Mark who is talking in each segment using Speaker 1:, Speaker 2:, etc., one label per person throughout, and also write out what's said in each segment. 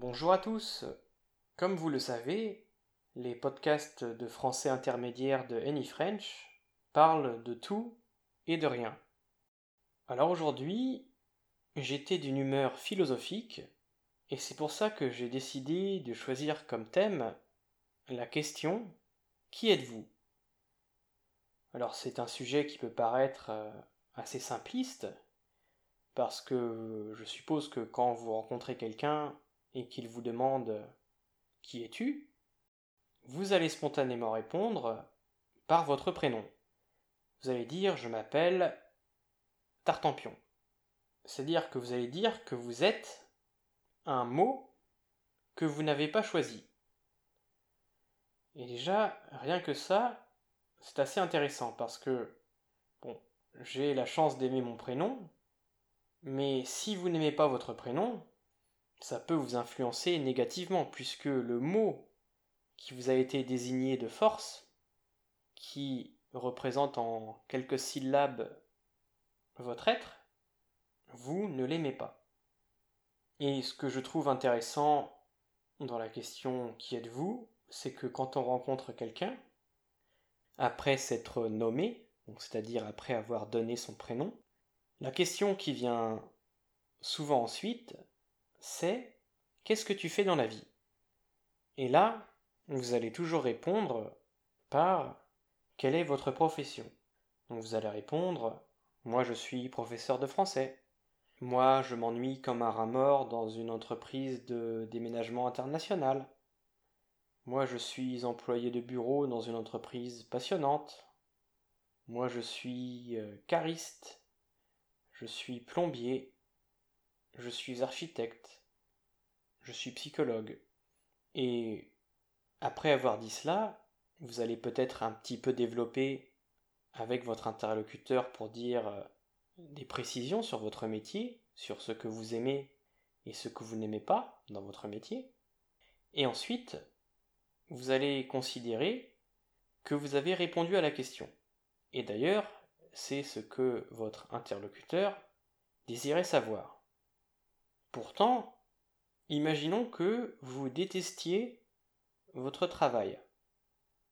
Speaker 1: Bonjour à tous. Comme vous le savez, les podcasts de français intermédiaire de AnyFrench parlent de tout et de rien. Alors aujourd'hui, j'étais d'une humeur philosophique et c'est pour ça que j'ai décidé de choisir comme thème la question Qui êtes-vous? Alors c'est un sujet qui peut paraître euh, assez simpliste parce que je suppose que quand vous rencontrez quelqu'un, et qu'il vous demande Qui es-tu? Vous allez spontanément répondre par votre prénom. Vous allez dire Je m'appelle Tartampion. C'est-à-dire que vous allez dire que vous êtes un mot que vous n'avez pas choisi. Et déjà, rien que ça, c'est assez intéressant parce que, bon, j'ai la chance d'aimer mon prénom, mais si vous n'aimez pas votre prénom, ça peut vous influencer négativement, puisque le mot qui vous a été désigné de force, qui représente en quelques syllabes votre être, vous ne l'aimez pas. Et ce que je trouve intéressant dans la question qui êtes-vous, c'est que quand on rencontre quelqu'un, après s'être nommé, c'est-à-dire après avoir donné son prénom, la question qui vient souvent ensuite, c'est Qu'est-ce que tu fais dans la vie? Et là, vous allez toujours répondre par Quelle est votre profession? Donc vous allez répondre Moi je suis professeur de français. Moi je m'ennuie comme un rat mort dans une entreprise de déménagement international. Moi je suis employé de bureau dans une entreprise passionnante. Moi je suis euh, cariste. Je suis plombier je suis architecte, je suis psychologue. Et après avoir dit cela, vous allez peut-être un petit peu développer avec votre interlocuteur pour dire euh, des précisions sur votre métier, sur ce que vous aimez et ce que vous n'aimez pas dans votre métier. Et ensuite, vous allez considérer que vous avez répondu à la question. Et d'ailleurs, c'est ce que votre interlocuteur désirait savoir. Pourtant, imaginons que vous détestiez votre travail.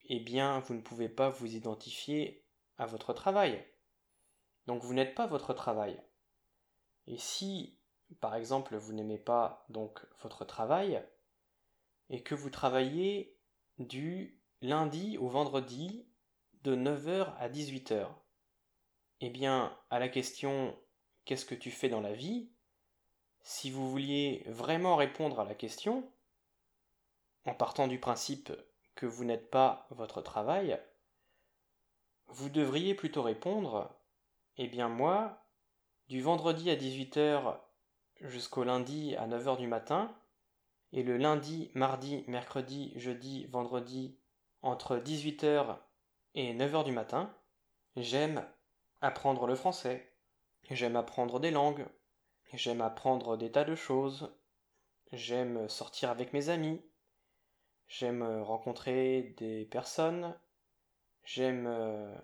Speaker 1: Eh bien, vous ne pouvez pas vous identifier à votre travail. Donc vous n'êtes pas votre travail. Et si, par exemple, vous n'aimez pas donc votre travail, et que vous travaillez du lundi au vendredi de 9h à 18h, eh bien, à la question qu'est-ce que tu fais dans la vie si vous vouliez vraiment répondre à la question, en partant du principe que vous n'êtes pas votre travail, vous devriez plutôt répondre Eh bien moi, du vendredi à 18h jusqu'au lundi à 9h du matin, et le lundi, mardi, mercredi, jeudi, vendredi, entre 18h et 9h du matin, j'aime apprendre le français, j'aime apprendre des langues, J'aime apprendre des tas de choses. J'aime sortir avec mes amis. J'aime rencontrer des personnes. J'aime euh,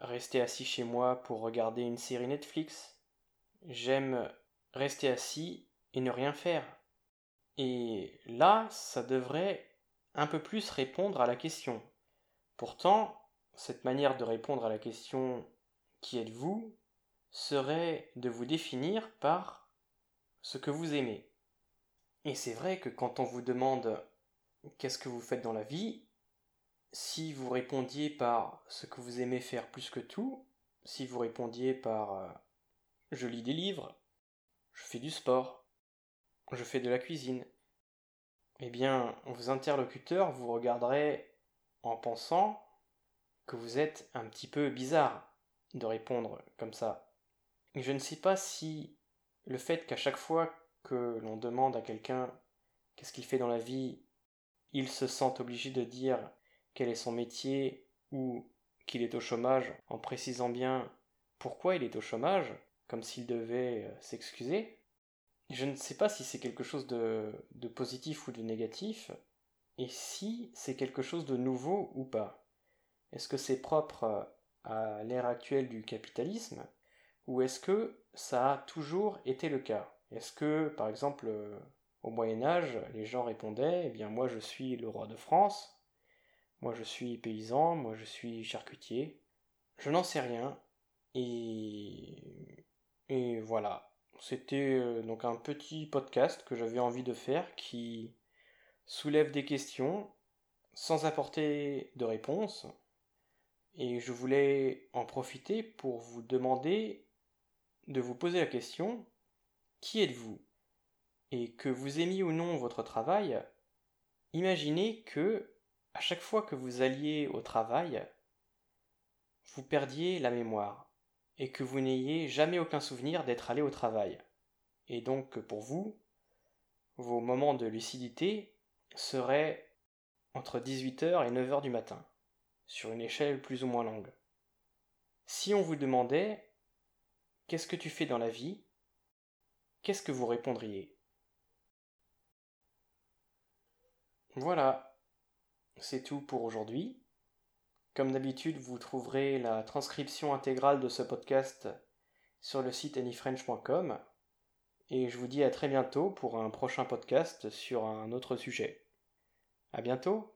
Speaker 1: rester assis chez moi pour regarder une série Netflix. J'aime rester assis et ne rien faire. Et là, ça devrait un peu plus répondre à la question. Pourtant, cette manière de répondre à la question qui êtes-vous serait de vous définir par ce que vous aimez. Et c'est vrai que quand on vous demande qu'est-ce que vous faites dans la vie, si vous répondiez par ce que vous aimez faire plus que tout, si vous répondiez par euh, je lis des livres, je fais du sport, je fais de la cuisine, eh bien, vos interlocuteurs vous regarderaient en pensant que vous êtes un petit peu bizarre de répondre comme ça. je ne sais pas si le fait qu'à chaque fois que l'on demande à quelqu'un qu'est-ce qu'il fait dans la vie, il se sent obligé de dire quel est son métier ou qu'il est au chômage en précisant bien pourquoi il est au chômage, comme s'il devait euh, s'excuser. Je ne sais pas si c'est quelque chose de, de positif ou de négatif, et si c'est quelque chose de nouveau ou pas. Est-ce que c'est propre à l'ère actuelle du capitalisme, ou est-ce que ça a toujours été le cas? Est-ce que, par exemple, euh, Au Moyen Âge, les gens répondaient, eh bien moi je suis le roi de France, moi je suis paysan, moi je suis charcutier. Je n'en sais rien. Et, voilà. C'était euh, donc un petit podcast que j'avais envie de faire qui soulève des questions sans apporter de réponse. Et je voulais en profiter pour vous demander de vous poser la question qui êtes-vous? Et que vous aimiez ou non votre travail, imaginez que à chaque fois que vous alliez au travail, vous perdiez la mémoire et que vous n'ayez jamais aucun souvenir d'être allé au travail. Et donc pour vous, vos moments de lucidité seraient entre 18h et 9h du matin, sur une échelle plus ou moins longue. Si on vous demandait Qu'est-ce que tu fais dans la vie? Qu'est-ce que vous répondriez? Voilà, c'est tout pour aujourd'hui. Comme d'habitude, vous trouverez la transcription intégrale de ce podcast sur le site anyfrench.com et je vous dis à très bientôt pour un prochain podcast sur un autre sujet. À bientôt!